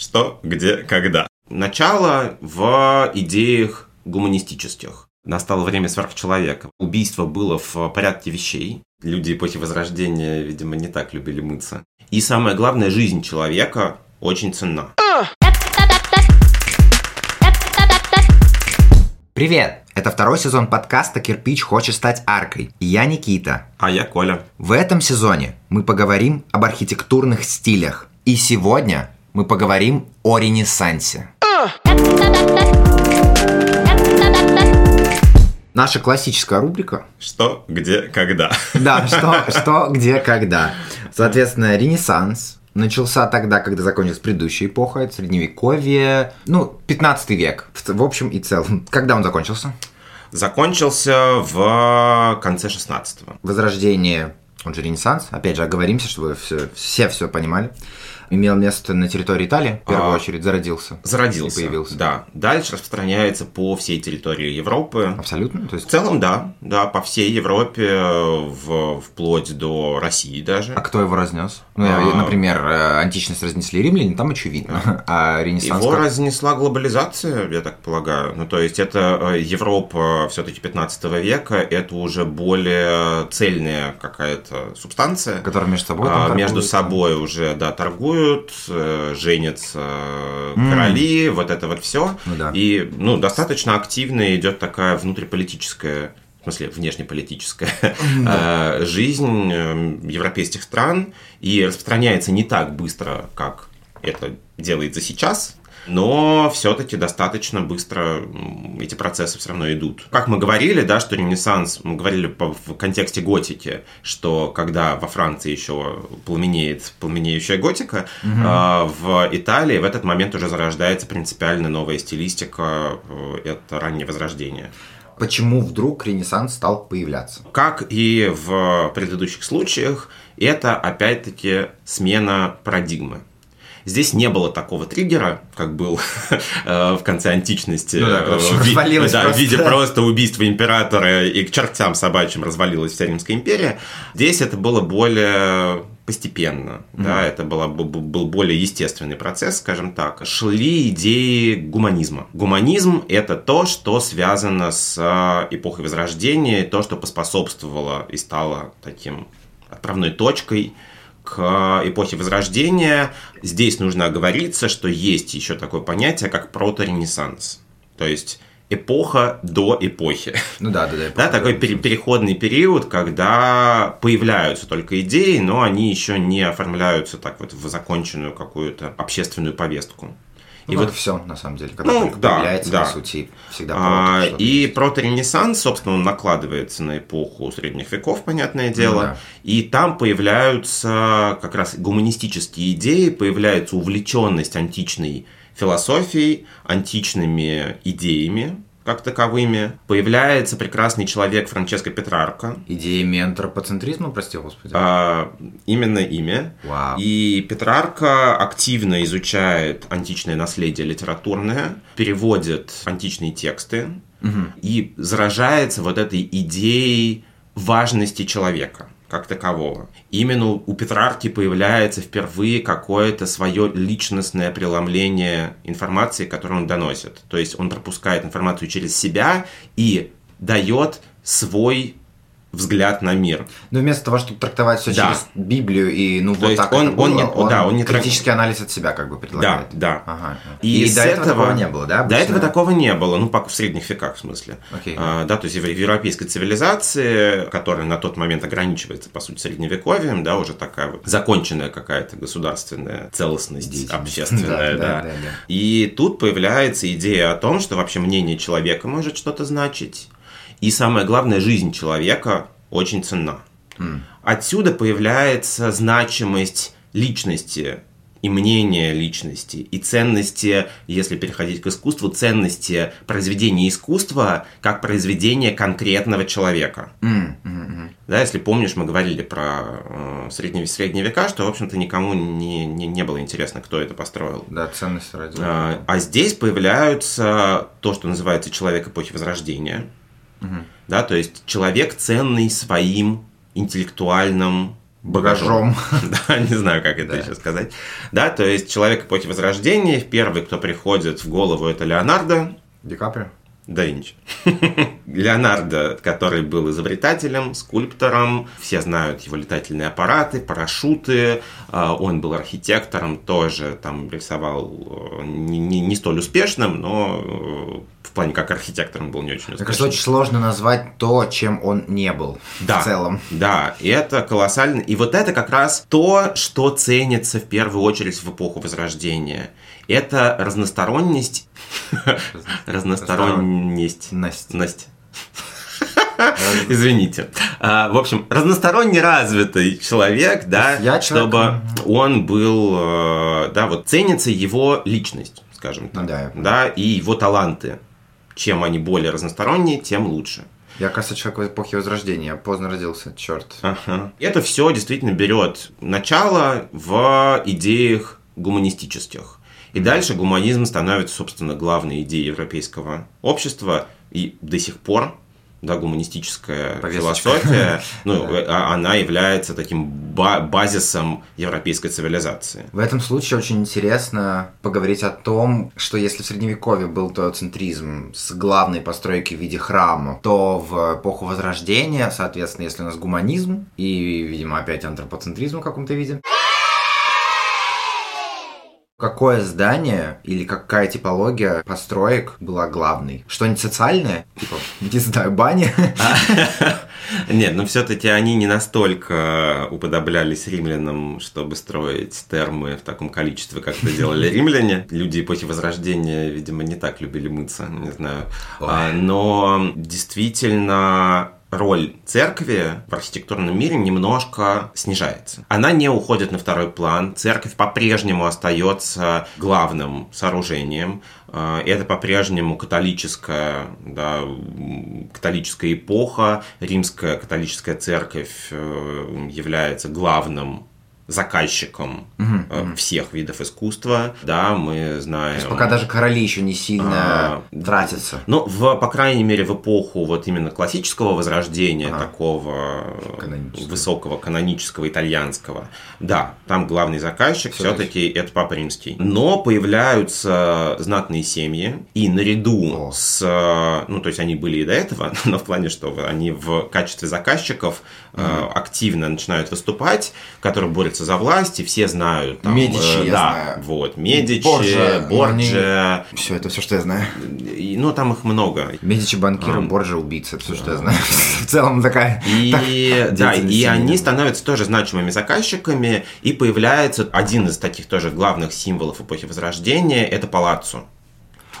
Что, где, когда. Начало в идеях гуманистических. Настало время сверхчеловека. Убийство было в порядке вещей. Люди эпохи Возрождения, видимо, не так любили мыться. И самое главное, жизнь человека очень ценна. Привет! Это второй сезон подкаста «Кирпич хочет стать аркой». И я Никита. А я Коля. В этом сезоне мы поговорим об архитектурных стилях. И сегодня мы поговорим о Ренессансе. Наша классическая рубрика. Что, где, когда. Да, что, что, где, когда. Соответственно, Ренессанс начался тогда, когда закончилась предыдущая эпоха, это Средневековье, ну, 15 век, в общем и целом. Когда он закончился? Закончился в конце 16-го. Возрождение, он же Ренессанс, опять же, оговоримся, чтобы все все, все понимали имел место на территории Италии, в первую а, очередь, зародился. Зародился. появился. Да. Дальше распространяется по всей территории Европы. Абсолютно? То есть... В целом, да. Да, по всей Европе, в, вплоть до России даже. А кто его разнес? Ну, а... например, э, античность разнесли римляне, там очевидно. А Ренессанс Его как? разнесла глобализация, я так полагаю. Ну, то есть, это э, Европа все-таки 15 века, это уже более цельная какая-то субстанция. Которая между собой а, Между собой уже, да, торгуют э, женятся mm. короли, вот это вот все. Ну, да. И ну, достаточно активно идет такая внутриполитическая в смысле внешнеполитическая да. Э, жизнь европейских стран и распространяется не так быстро, как это делается сейчас, но все-таки достаточно быстро эти процессы все равно идут. Как мы говорили, да, что Ренессанс, мы говорили в контексте готики, что когда во Франции еще пламенеет пламенеющая готика, угу. в Италии в этот момент уже зарождается принципиально новая стилистика, э, это раннее возрождение почему вдруг Ренессанс стал появляться? Как и в предыдущих случаях, это опять-таки смена парадигмы. Здесь не было такого триггера, как был э, в конце античности. Ну, да, в, да, в виде просто убийства императора и к чертям собачьим развалилась вся Римская империя. Здесь это было более постепенно, mm-hmm. да, это была, был более естественный процесс, скажем так. Шли идеи гуманизма. Гуманизм – это то, что связано с э, эпохой Возрождения, то, что поспособствовало и стало таким отправной точкой – к эпохе Возрождения. Здесь нужно оговориться, что есть еще такое понятие, как проторенессанс. То есть эпоха до эпохи. Ну да, да, да. Да, такой пере- переходный период, когда появляются только идеи, но они еще не оформляются так вот в законченную какую-то общественную повестку. И ну, вот все, на самом деле, когда ну, да, появляется, да. по сути, всегда а, И проторенессанс, собственно, он накладывается на эпоху средних веков, понятное дело, ну, да. и там появляются как раз гуманистические идеи, появляется увлеченность античной философией, античными идеями, как таковыми. Появляется прекрасный человек Франческо Петрарко. Идеями антропоцентризма, прости господи. А, именно имя. Вау. И Петрарко активно изучает античное наследие литературное, переводит античные тексты угу. и заражается вот этой идеей важности человека как такового. Именно у Петрарки появляется впервые какое-то свое личностное преломление информации, которую он доносит. То есть он пропускает информацию через себя и дает свой взгляд на мир. Но вместо того, чтобы трактовать все да. через Библию и ну То вот так он, это было, он, не, он, да, он не критический трак... анализ от себя как бы предлагает. Да, да. Ага. И, и до этого, этого такого не было, да? Обычно? До этого такого не было, ну, в средних веках, в смысле. Okay. А, да, то есть в европейской цивилизации, которая на тот момент ограничивается, по сути, средневековьем, да, уже такая вот законченная какая-то государственная целостность общественная, да, да. И тут появляется идея о том, что вообще мнение человека может что-то значить, и самое главное, жизнь человека очень ценна. Mm. Отсюда появляется значимость личности и мнения личности, и ценности, если переходить к искусству, ценности произведения искусства как произведения конкретного человека. Mm, mm, Да, если помнишь, мы говорили про э, средние, средние века, что, в общем-то, никому не, не, не было интересно, кто это построил. Да, ценность ради. А, а здесь появляются то, что называется человек эпохи Возрождения – Угу. Да, то есть человек ценный своим интеллектуальным багажом. Да, не знаю, как это еще сказать. Да, то есть человек эпохи Возрождения, первый, кто приходит в голову, это Леонардо. Ди Каприо? Да Винчи. Леонардо, который был изобретателем, скульптором, все знают его летательные аппараты, парашюты, а, он был архитектором, тоже там рисовал э, не, не, не столь успешным, но э, в плане как архитектором был не очень успешным. Мне кажется, очень сложно назвать то, чем он не был да, в целом. Да, и это колоссально. И вот это как раз то, что ценится в первую очередь в эпоху Возрождения. Это разносторонность Разносторонность. Насть. Извините. А, в общем, разносторонне развитый человек, да, Я чтобы он был, э, да, вот ценится его личность, скажем так, да. да, и его таланты. Чем они более разносторонние, тем лучше. Я, кажется, человек в эпохе Возрождения. Поздно родился, черт. Ага. Это все действительно берет начало в идеях гуманистических. И дальше гуманизм становится, собственно, главной идеей европейского общества и до сих пор да, гуманистическая Повесточка. философия, ну, да. А, она является таким базисом европейской цивилизации. В этом случае очень интересно поговорить о том, что если в Средневековье был теоцентризм с главной постройкой в виде храма, то в эпоху Возрождения, соответственно, если у нас гуманизм и, видимо, опять антропоцентризм в каком-то виде, Какое здание или какая типология построек была главной? Что-нибудь социальное? Типа, не знаю, баня? Нет, но все-таки они не настолько уподоблялись римлянам, чтобы строить термы в таком количестве, как это делали римляне. Люди эпохи Возрождения, видимо, не так любили мыться, не знаю. А, но действительно роль церкви в архитектурном мире немножко снижается. Она не уходит на второй план. Церковь по-прежнему остается главным сооружением. Э, это по-прежнему католическая, да, католическая эпоха. Римская католическая церковь э, является главным заказчиком угу, всех видов искусства, да, мы знаем. То есть пока даже короли еще не сильно а, тратятся. Ну, в, по крайней мере, в эпоху вот именно классического возрождения, ага. такого высокого канонического итальянского, да, там главный заказчик все-таки это Папа Римский. Но появляются знатные семьи, и наряду О. с, ну, то есть они были и до этого, но в плане, что они в качестве заказчиков угу. активно начинают выступать, которые борются борются за власть, и все знают. Там, Медичи, э, я да, знаю. Вот, Медичи, Борджа. Борджа. Не... Все, это все, что я знаю. И, ну, там их много. Медичи, банкиры, а. Борджа, убийцы, это все, что я знаю. В целом такая... И, да, и они становятся тоже значимыми заказчиками, и появляется один из таких тоже главных символов эпохи Возрождения, это палаццо.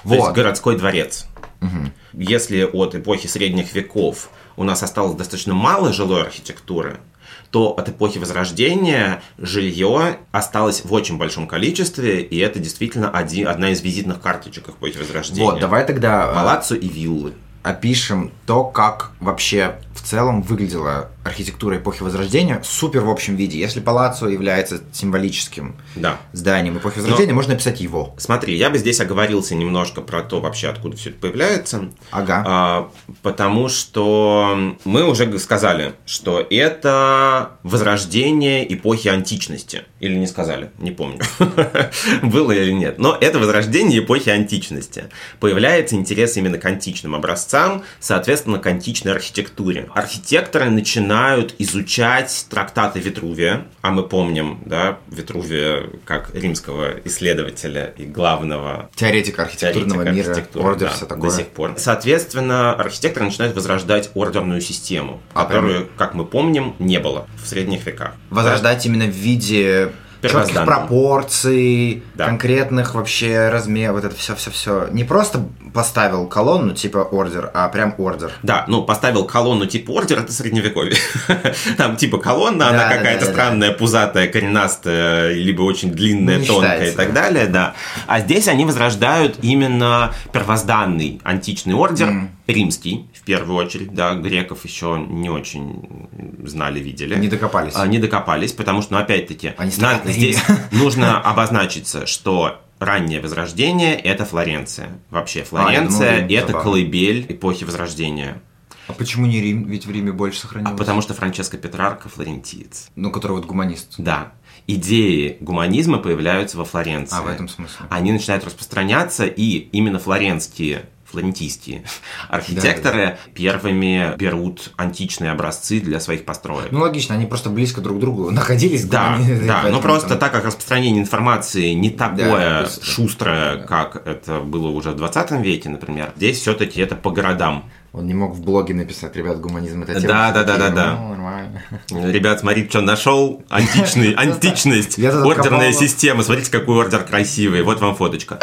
Вот. То есть городской дворец. Угу. Если от эпохи средних веков у нас осталось достаточно мало жилой архитектуры, то от эпохи Возрождения жилье осталось в очень большом количестве, и это действительно один, одна из визитных карточек эпохи Возрождения. Вот, давай тогда... Э, Палаццо и виллы. Опишем то, как вообще в целом выглядела архитектура эпохи Возрождения супер в общем виде. Если Палаццо является символическим да. зданием эпохи Возрождения, Но, можно написать его. Смотри, я бы здесь оговорился немножко про то вообще, откуда все это появляется. Ага. А, потому что мы уже сказали, что это возрождение эпохи античности. Или не сказали, не помню, было или нет. Но это возрождение эпохи античности. Появляется интерес именно к античным образцам, соответственно, к античной архитектуре. Архитекторы начинают изучать трактаты Витрувия, а мы помним, да, Витрувия как римского исследователя и главного теоретика архитектурного теоретика мира, ордер, да, все такое. до сих пор. Соответственно, архитекторы начинают возрождать ордерную систему, а, которую, прям? как мы помним, не было в средних веках. Возрождать да? именно в виде четких пропорций, да. конкретных вообще размеров, вот это все-все-все. Не просто поставил колонну типа ордер, а прям ордер. Да, ну поставил колонну типа ордер, это средневековье. Там типа колонна, она какая-то странная, пузатая, коренастая, либо очень длинная, тонкая и так далее, да. А здесь они возрождают именно первозданный античный ордер, римский, в первую очередь, да, греков еще не очень знали, видели. Не докопались. А, не докопались, потому что, ну, опять-таки, Они на, здесь нужно обозначиться, что раннее Возрождение – это Флоренция. Вообще, Флоренция а, это колыбель эпохи Возрождения. А почему не Рим? Ведь в Риме больше А сохранилось. потому что Франческо Петрарко флорентиец. Ну, который вот гуманист. Да. Идеи гуманизма появляются во Флоренции. А, в этом смысле. Они начинают распространяться, и именно флоренские флорентийские архитекторы первыми берут античные образцы для своих построек. Ну, логично, они просто близко друг к другу находились. Да, гуманисты, да, но просто там- так как распространение информации не такое быстро. шустрое, как это было уже в 20 веке, например, здесь все-таки это по городам. Он не мог в блоге написать, ребят, гуманизм это тема. Да, да, да, да, да. Ну, нормально. Ребят, смотрите, что нашел. Античный, античность, ордерная система. Смотрите, какой ордер красивый. Вот вам фоточка.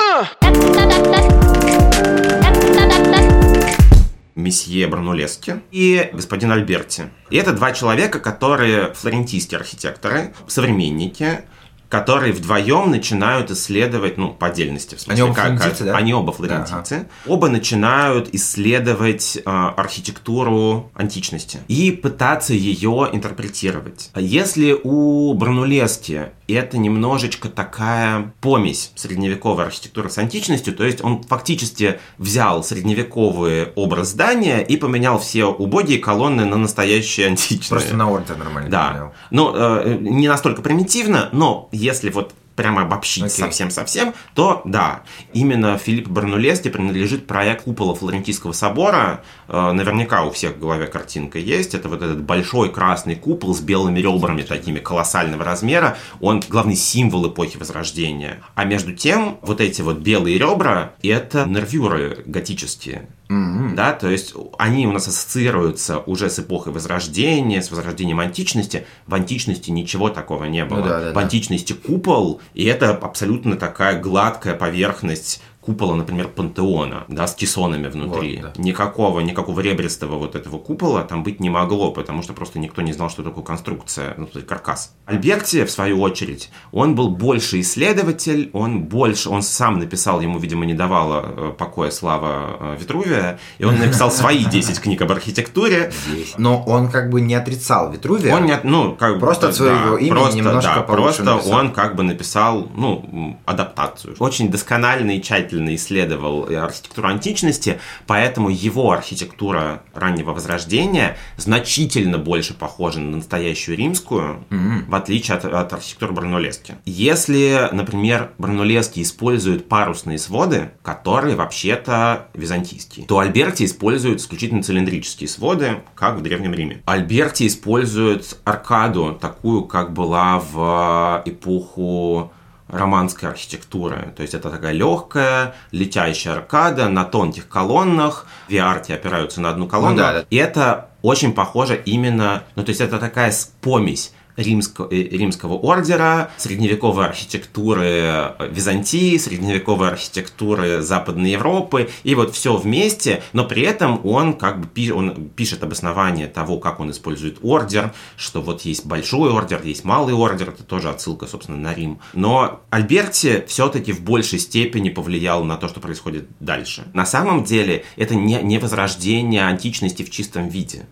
Месье Бранулески и господин Альберти. И это два человека, которые флорентийские архитекторы, современники, которые вдвоем начинают исследовать, ну, по отдельности, в смысле, Они оба как- флорентийцы, да? они оба флорентийцы, оба начинают исследовать э, архитектуру античности и пытаться ее интерпретировать. А Если у Бранулески это немножечко такая помесь средневековой архитектуры с античностью, то есть он фактически взял средневековый образ здания и поменял все убогие колонны на настоящие античные. Просто на ордер нормально. Да. поменял. Ну, э, не настолько примитивно, но если вот прямо обобщить Окей. совсем-совсем, то да, именно Филиппу Барнулести принадлежит проект купола Флорентийского собора. Э, Наверняка у всех в голове картинка есть. Это вот этот большой красный купол с белыми ребрами такими колоссального размера. Он главный символ эпохи Возрождения. А между тем, вот эти вот белые ребра – это нервюры готические. М-м. Да, то есть они у нас ассоциируются уже с эпохой Возрождения, с возрождением античности. В античности ничего такого не было. да, да, в да. античности купол, и это абсолютно такая гладкая поверхность купола, например, пантеона, да, с кессонами внутри. Вот, да. Никакого, никакого ребристого вот этого купола там быть не могло, потому что просто никто не знал, что такое конструкция, ну, то есть каркас. Альберти, в свою очередь, он был больше исследователь, он больше, он сам написал, ему, видимо, не давала э, покоя слава э, Витрувия, и он написал свои 10 книг об архитектуре. Но он как бы не отрицал Витрувия. Он не, ну, как бы, Просто от своего имени просто, немножко да, просто написал. он как бы написал, ну, адаптацию. Очень досконально и тщательно исследовал э, архитектуру античности, поэтому его архитектура раннего возрождения значительно больше похожа на настоящую римскую, в отличие от, от архитектуры Бранулески. Если, например, Бранулески использует парусные своды, которые вообще-то византийские, то Альберти использует исключительно цилиндрические своды, как в Древнем Риме. Альберти использует аркаду, такую, как была в эпоху романской архитектуры. То есть это такая легкая, летящая аркада на тонких колоннах. Виарти опираются на одну колонну. Ну да, да. И это очень похоже именно... Ну, то есть это такая помесь римского, э, римского ордера, средневековой архитектуры Византии, средневековой архитектуры Западной Европы, и вот все вместе, но при этом он как бы пи- он пишет обоснование того, как он использует ордер, что вот есть большой ордер, есть малый ордер, это тоже отсылка, собственно, на Рим. Но Альберти все-таки в большей степени повлиял на то, что происходит дальше. На самом деле это не, не возрождение античности в чистом виде.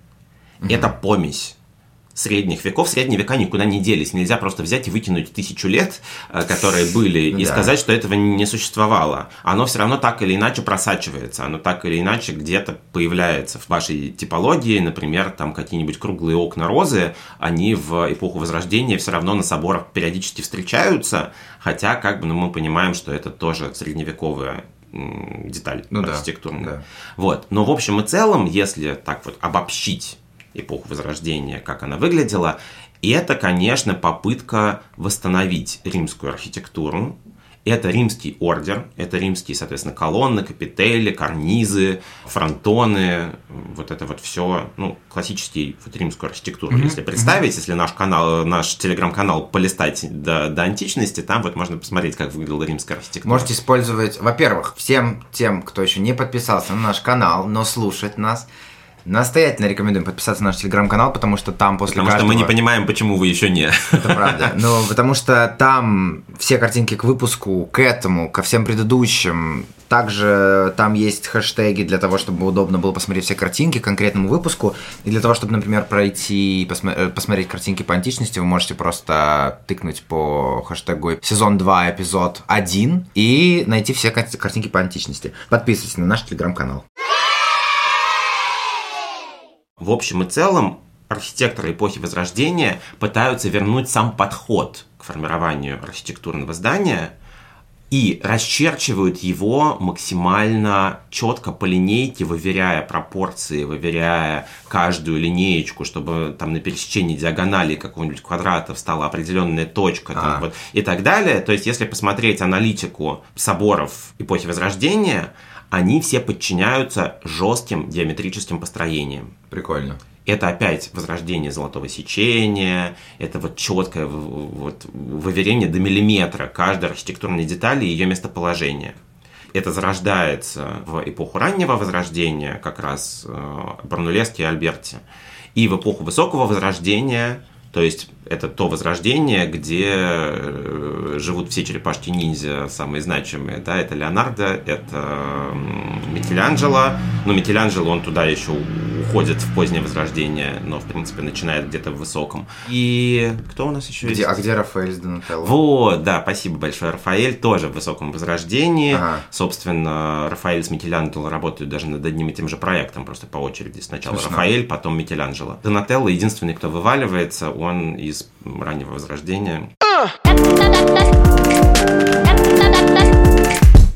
Это помесь средних веков. Средние века никуда не делись. Нельзя просто взять и выкинуть тысячу лет, э, которые были, Ну и да. сказать, что этого не существовало. Оно все равно так или иначе просачивается. Оно так или иначе где-то появляется в вашей типологии. Например, там какие-нибудь круглые окна розы, они в эпоху Возрождения все равно на соборах периодически встречаются, хотя как бы ну, мы понимаем, что это тоже средневековая деталь Ну да, архитектурная. да. Вот. Но в общем и целом, если так вот обобщить эпоху Возрождения, как она выглядела, это, конечно, попытка восстановить римскую архитектуру. Это римский ордер, это римские, соответственно, колонны, капители, карнизы, фронтоны, вот это вот все, ну, классический вот римскую архитектуру. Если представить, если наш канал, наш телеграм-канал полистать до, до античности, там вот можно посмотреть, как выглядела римская архитектура. Можете использовать, во-первых, всем тем, кто еще не подписался на наш канал, но слушает нас, настоятельно рекомендуем подписаться на наш телеграм-канал, потому что там после Потому что каждого... мы не понимаем, почему вы еще не. Это правда. Но потому что там все картинки к выпуску, к этому, ко всем предыдущим. Также там есть хэштеги для того, чтобы удобно было посмотреть все картинки к конкретному выпуску. И для того, чтобы, например, пройти и посма- э, посмотреть картинки по античности, вы можете просто тыкнуть по хэштегу сезон 2, эпизод 1 и найти все кар- картинки по античности. Подписывайтесь на наш телеграм-канал. В общем и целом, архитекторы эпохи Возрождения пытаются вернуть сам подход к формированию архитектурного здания и расчерчивают его максимально четко по линейке, выверяя пропорции, выверяя каждую линеечку, чтобы там на пересечении диагонали какого-нибудь квадрата встала определенная точка там, вот, и так далее. То есть, если посмотреть аналитику соборов эпохи Возрождения, они все подчиняются жестким геометрическим построениям. Прикольно. Это опять возрождение золотого сечения, это вот четкое вот, выверение до миллиметра каждой архитектурной детали и ее местоположения. Это зарождается в эпоху раннего возрождения, как раз э, Барнулески и Альберти. И в эпоху высокого возрождения, то есть это то возрождение, где э, живут все черепашки-ниндзя, самые значимые, да, это Леонардо, это Микеланджело, но Микеланджело, он туда еще уходит в позднее возрождение, но, в принципе, начинает где-то в высоком. И кто у нас еще Где, есть? а где Рафаэль с Донателло? Вот, да, спасибо большое. Рафаэль тоже в высоком возрождении. Ага. Собственно, Рафаэль с Микеланджело работают даже над одним и тем же проектом, просто по очереди. Сначала Смешно. Рафаэль, потом Микеланджело. Донателло единственный, кто вываливается, он из раннего возрождения.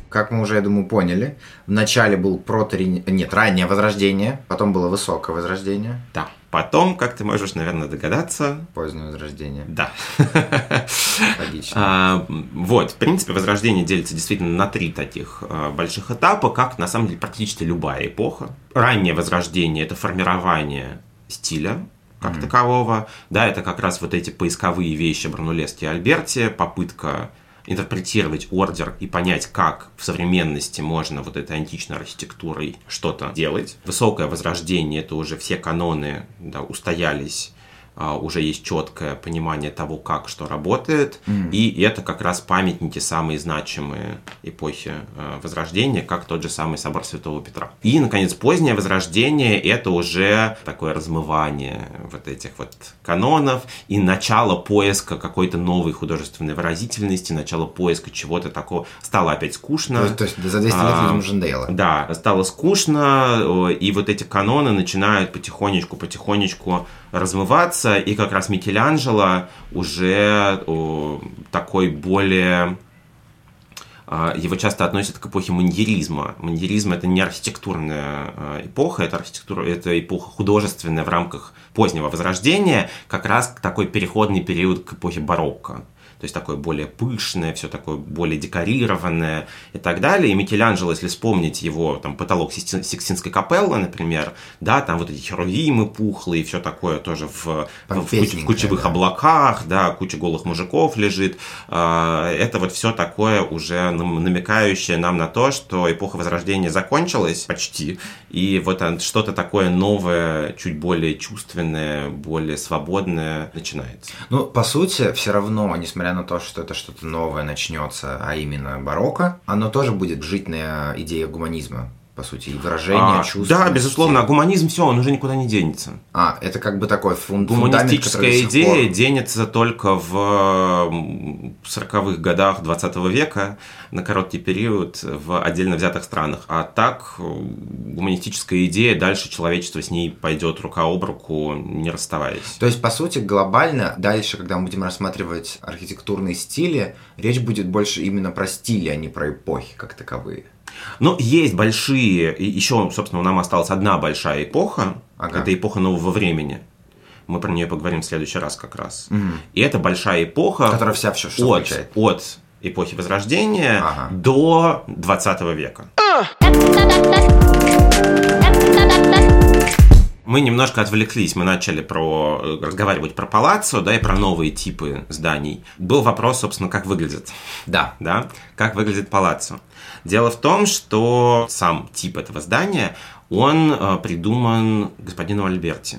Как мы уже, я думаю, поняли, в начале был прото нет, раннее возрождение, потом было высокое возрождение, Да. Потом, как ты можешь, наверное, догадаться, позднее возрождение. да. Логично. А, Вот, в принципе, Возрождение делится действительно на три таких а, больших этапа, как на самом деле практически любая эпоха. Раннее Возрождение – это формирование стиля как такового. Да, это как раз вот эти поисковые вещи Бранулески и Альберти, попытка интерпретировать ордер и понять, как в современности можно вот этой античной архитектурой что-то делать. Высокое возрождение – это уже все каноны да, устоялись, уже есть четкое понимание того, как что работает, и это как раз памятники самые значимые эпохи э, Возрождения, как тот же самый собор Святого Петра. И, наконец, позднее Возрождение – это уже такое размывание вот этих вот канонов и начало поиска какой-то новой художественной выразительности, начало поиска чего-то такого. Стало опять скучно. То есть, то есть за 200 лет А, людям уже надоело. Да, стало скучно, э, и вот эти каноны начинают потихонечку-потихонечку размываться, и как раз Микеланджело уже о, такой более а, его часто относят к эпохе маньеризма. Маньеризм это не архитектурная а, эпоха, это архитектура, это эпоха художественная в рамках позднего возрождения, как раз такой переходный период к эпохе барокко. То есть такое более пышное, все такое более декорированное и так далее. И Микеланджело, если вспомнить его там потолок Сикстин- Сикстинской капеллы, например, да, там вот эти херувимы пухлые, все такое тоже в, в, куч- в кучевых да. облаках, да, куча голых мужиков лежит. А, Это вот все такое уже нам- намекающее нам на то, что эпоха Возрождения закончилась почти, и вот что-то такое новое, чуть более чувственное, более свободное начинается. Ну, по сути, все равно, несмотря на то, что это что-то новое начнется, а именно барокко, оно тоже будет жить на идее гуманизма, по сути, и выражение А, чувств. да, безусловно, а гуманизм все, он уже никуда не денется. А, это как бы такой фун- Гуманистическая идея пор- денется только в м, 40-х годах 20 века на короткий период в отдельно взятых странах. А так гуманистическая идея, дальше человечество с ней пойдет рука об руку, не расставаясь. То есть, по сути, глобально, дальше, когда мы будем рассматривать архитектурные стили, речь будет больше именно про стили, а не про эпохи как таковые. Но есть большие, и еще, собственно, нам осталась одна большая эпоха, Ага. это эпоха нового времени. Мы про нее поговорим в следующий раз как раз. И это большая эпоха Которая вся все что от, включает. от эпохи Возрождения Ага. до 20 века. Мы немножко отвлеклись, мы начали про, э, разговаривать про палаццо, да, и про новые типы зданий. Был вопрос, собственно, как выглядит, Да. да, как выглядит палаццо. Дело в том, что сам тип этого здания, он э, придуман господином Альберти,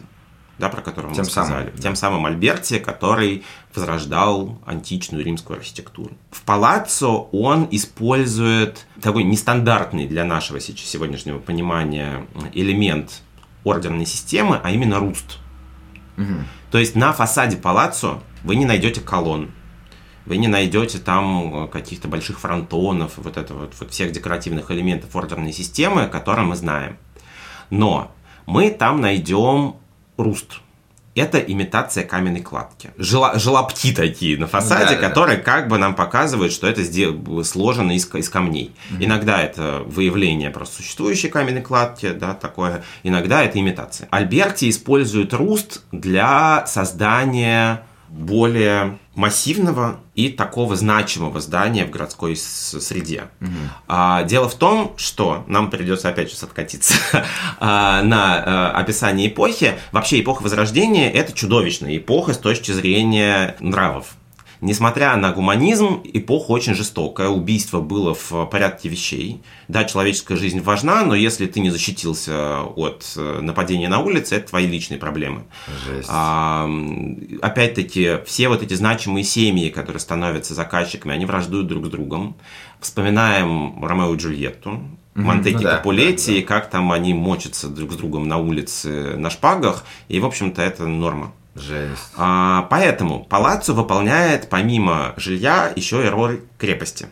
да, про которого Тем мы самым, сказали. да. Тем самым Альберти, который возрождал античную римскую архитектуру. В палаццо он использует такой нестандартный для нашего сегодняшнего понимания элемент ордерной системы, а именно руст. То есть на фасаде палаццо вы не найдете колонн, вы не найдете там э, каких-то больших фронтонов, вот это вот, вот всех декоративных элементов ордерной системы, которые мы знаем. Но мы там найдем руст. Это имитация каменной кладки. Жела, желобки такие на фасаде, Да, да, которые как бы нам показывают, что это сложено из, из камней. Иногда это выявление просто существующей каменной кладки, да, такое. Иногда это имитация. Альберти использует руст для создания более массивного и такого значимого здания в городской среде. А, дело в том, что нам придется опять сейчас откатиться а, на а, описание эпохи. Вообще эпоха Возрождения – это чудовищная эпоха с точки зрения нравов. Несмотря на гуманизм, эпоха очень жестокая. Убийство было в порядке вещей. Да, человеческая жизнь важна, но если ты не защитился от э, нападения на улице, это твои личные проблемы. Жесть. А, опять-таки, все вот эти значимые семьи, которые становятся заказчиками, они враждуют друг с другом. Вспоминаем Ромео и Джульетту, Монтеки ну да, Капулетти, да, да. и как там они мочатся друг с другом на улице на шпагах, и, в общем-то, это норма. Жесть. А, поэтому палаццо выполняет помимо жилья еще и роль крепости.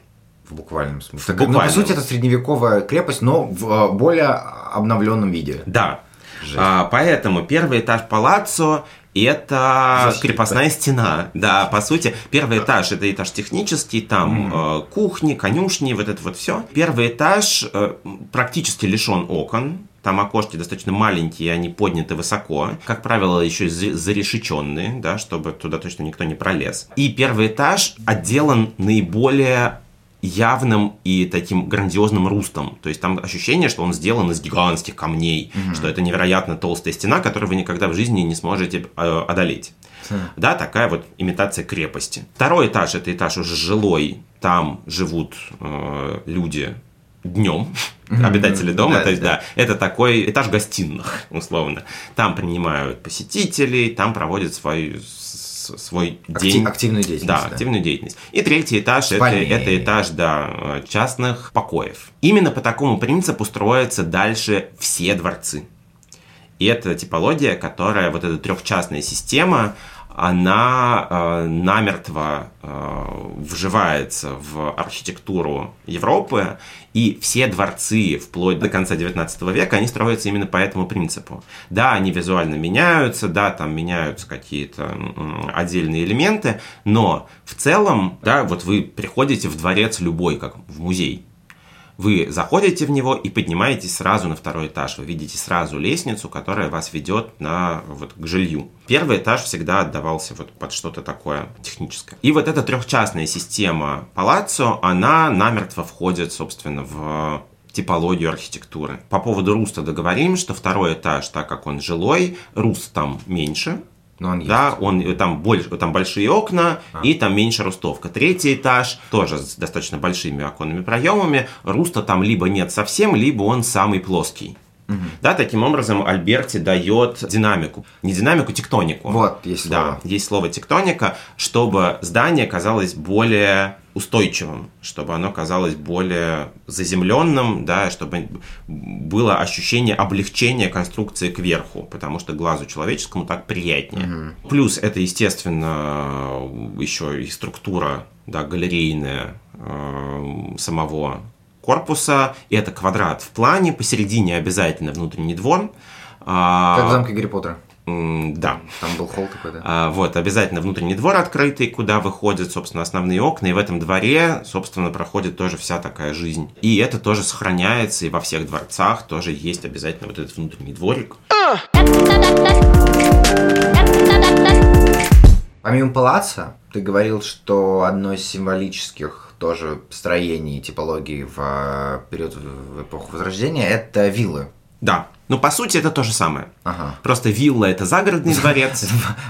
В буквальном смысле. В Так, Ну, по буквальном. сути, это средневековая крепость, но в э, более обновленном виде. Да. Жесть. А, поэтому первый этаж палаццо это Защита. крепостная стена. Да, по сути, первый этаж это этаж технический, там э, кухни, конюшни, вот это вот все. Первый этаж э, практически лишен окон. Там окошки достаточно маленькие, они подняты высоко. Как правило, еще зарешеченные, да, чтобы туда точно никто не пролез. И первый этаж отделан наиболее явным и таким грандиозным рустом. То есть там ощущение, что он сделан из гигантских камней, что это невероятно толстая стена, которую вы никогда в жизни не сможете э, одолеть. Да, такая вот имитация крепости. Второй этаж это этаж уже жилой. Там живут э, люди днем, обитатели дома, Да, то есть, да. да, это такой этаж гостиных, условно. Там принимают посетителей, там проводят свой, свой Акти- день. активную деятельность. Да, активную деятельность. И третий этаж это, это этаж да, частных покоев. Именно по такому принципу строятся дальше все дворцы. И это типология, которая, вот эта трехчастная система, она э, намертво э, вживается в архитектуру Европы, и все дворцы вплоть до конца 19 века, они строятся именно по этому принципу. Да, они визуально меняются, да, там меняются какие-то отдельные элементы, но в целом, да, вот вы приходите в дворец любой, как в музей, вы заходите в него и поднимаетесь сразу на второй этаж. Вы видите сразу лестницу, которая вас ведет на, вот, к жилью. Первый этаж всегда отдавался вот под что-то такое техническое. И вот эта трехчастная система палаццо, она намертво входит, собственно, в типологию архитектуры. По поводу руста договорим, что второй этаж, так как он жилой, руст там меньше, Но он есть. да, он э, там больше, там большие окна и там меньше рустовка. Третий этаж тоже с достаточно большими оконными проемами. Руста там либо нет совсем, либо он самый плоский. Да, таким образом Альберти дает динамику. Не динамику, тектонику. Вот, есть Да, слово. есть слово тектоника, чтобы здание казалось более устойчивым, чтобы оно казалось более заземленным, да, чтобы было ощущение облегчения конструкции кверху, потому что глазу человеческому так приятнее. Плюс это, естественно, еще и структура да, галерейная э, самого корпуса. И это квадрат в плане, посередине обязательно внутренний двор. А, Как в замке Гарри Поттера. Да, Там был холл такой, да? а, Вот, обязательно внутренний двор открытый, куда выходят, собственно, основные окна, и в этом дворе, собственно, проходит тоже вся такая жизнь. И это тоже сохраняется, и во всех дворцах тоже есть обязательно вот этот внутренний дворик. Помимо палаца, ты говорил, что одно из символических тоже строений типологии в э, период в эпоху Возрождения это виллы. Да, ну, по сути, это то же самое. Ага. Просто вилла – это загородный дворец.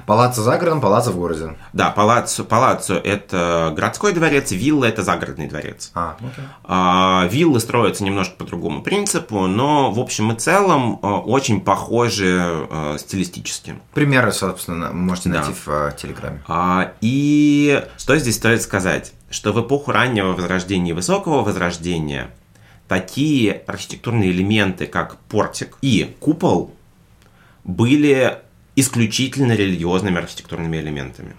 Палаццо за городом, палаццо в городе. Да, палаццо, палаццо – это городской дворец, вилла – это загородный дворец. А, окей. А, Виллы строятся немножко по другому принципу, но в общем и целом э, очень похожи э, стилистически. Примеры, собственно, можете Да. найти в э, Телеграме. А, И что здесь стоит сказать? Что в эпоху раннего возрождения и высокого возрождения такие архитектурные элементы, как портик и купол, были исключительно религиозными архитектурными элементами.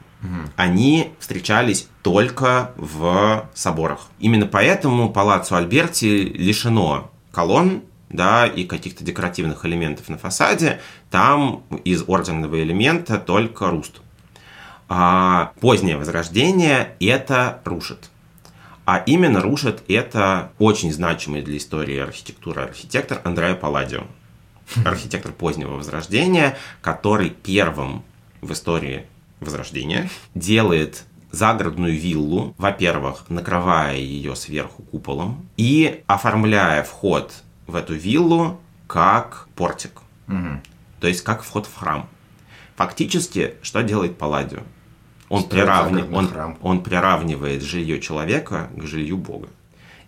Они встречались только в соборах. Именно поэтому Палаццо Альберти лишено колонн, да, и каких-то декоративных элементов на фасаде, там из ордерного элемента только руст. А позднее возрождение это рушит. А именно рушит это очень значимый для истории архитектуры архитектор Андреа Палладио. Архитектор позднего возрождения, который первым в истории возрождения делает загородную виллу, во-первых, накрывая ее сверху куполом и оформляя вход в эту виллу как портик. Мгм. То есть как вход в храм. Фактически, что делает Палладио? Он, приравни- он, он приравнивает жилье человека к жилью Бога.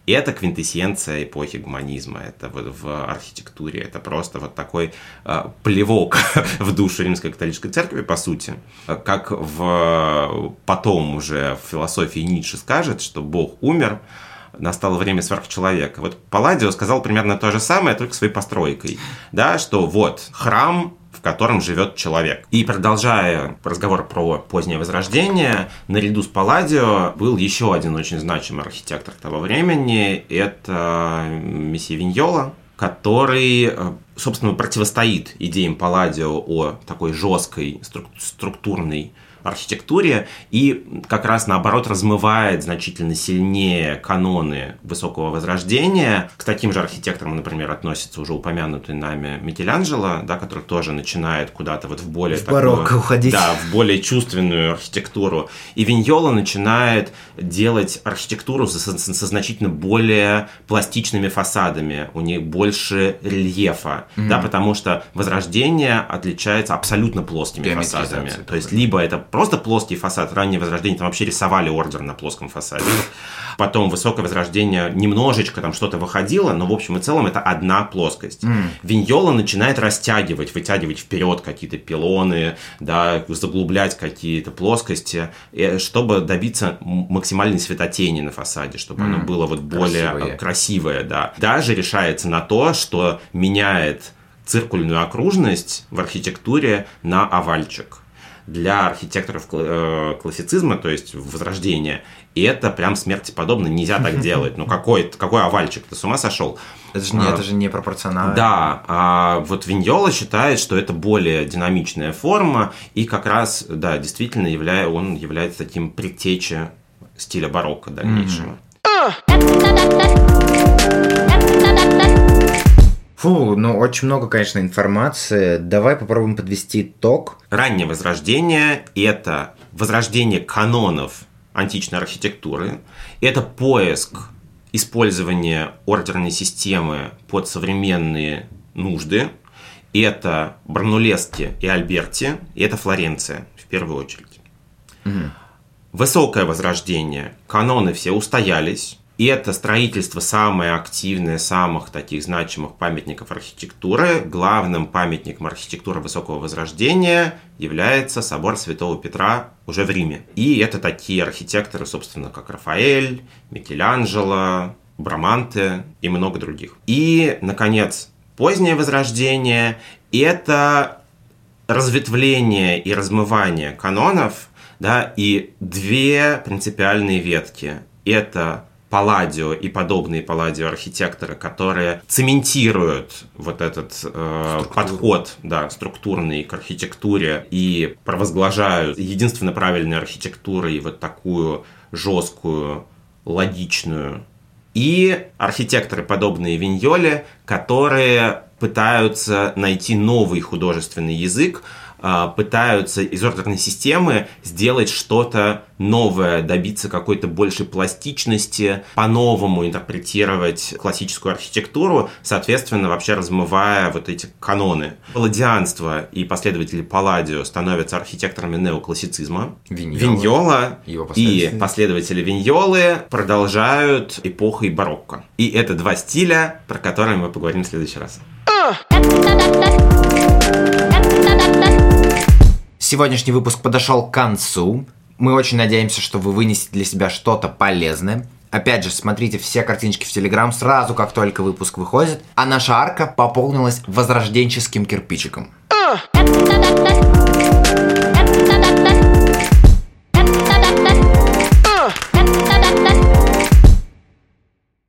И это квинтэссенция эпохи гуманизма. Это вот в архитектуре. Это просто вот такой э, плевок в душу римской католической церкви, по сути. Как в потом уже в философии Ницше скажет, что Бог умер, настало время сверхчеловека. Вот Палладио сказал примерно то же самое, только своей постройкой. Да, что вот храм, в котором живет человек. И продолжая разговор про позднее возрождение, наряду с Палладио был еще один очень значимый архитектор того времени. Это месье Виньола, который, э, собственно, противостоит идеям Палладио о такой жесткой струк- структурной архитектуре и как раз наоборот размывает значительно сильнее каноны высокого возрождения. К таким же архитекторам, например, относится уже упомянутый нами Микеланджело, да, который тоже начинает куда-то вот в более В барокко уходить. Да, в более чувственную архитектуру. И Виньола начинает делать архитектуру со, со- со значительно более пластичными фасадами. У них больше рельефа, да, потому что возрождение отличается абсолютно плоскими фасадами. То есть либо это просто плоский фасад, раннее возрождение, там вообще рисовали ордер на плоском фасаде. Потом высокое возрождение немножечко там что-то выходило, но в общем и целом это одна плоскость. Виньола начинает растягивать, вытягивать вперед какие-то пилоны, да, заглублять какие-то плоскости, э, чтобы добиться максимальной светотени на фасаде, чтобы оно было вот более Красивое. красивое, да. Даже решается на то, что меняет циркульную окружность в архитектуре на овальчик. Для архитекторов э, классицизма, то есть возрождения, это прям смерти подобно, нельзя так делать. Ну какой, какой овальчик, ты с ума сошел? Это же не, А, это же не пропорционально. Да, а вот Виньола считает, что это более динамичная форма, и как раз, да, действительно являя, он является таким предтечей стиля барокко дальнейшего. Фу, ну очень много, конечно, информации. Давай попробуем подвести итог. Раннее возрождение – это возрождение канонов античной архитектуры, это поиск использования ордерной системы под современные нужды, это Бранулески и Альберти, и это Флоренция в первую очередь. Высокое возрождение, каноны все устоялись, и это строительство самое активное самых таких значимых памятников архитектуры. Главным памятником архитектуры высокого возрождения является собор Святого Петра уже в Риме. И это такие архитекторы, собственно, как Рафаэль, Микеланджело, Браманте и много других. И, наконец, позднее возрождение – это разветвление и размывание канонов, да, и две принципиальные ветки. Это Палладио и подобные Палладио архитекторы, которые цементируют вот этот э, подход да, структурный к архитектуре и провозглашают единственно правильной архитектурой вот такую жесткую, логичную. И архитекторы, подобные Виньоле, которые пытаются найти новый художественный язык, пытаются из ордерной системы сделать что-то новое, добиться какой-то большей пластичности, по-новому интерпретировать классическую архитектуру, соответственно, вообще размывая вот эти каноны. Палладианство и последователи Палладио становятся архитекторами неоклассицизма. Виньола. Виньола Его и последователи. Виньолы продолжают эпохой барокко. И это два стиля, про которые мы поговорим в следующий раз. Сегодняшний выпуск подошел к концу. Мы очень надеемся, что вы вынесете для себя что-то полезное. Опять же, смотрите все картиночки в Телеграм сразу, как только выпуск выходит. А наша арка пополнилась возрожденческим кирпичиком. Uh.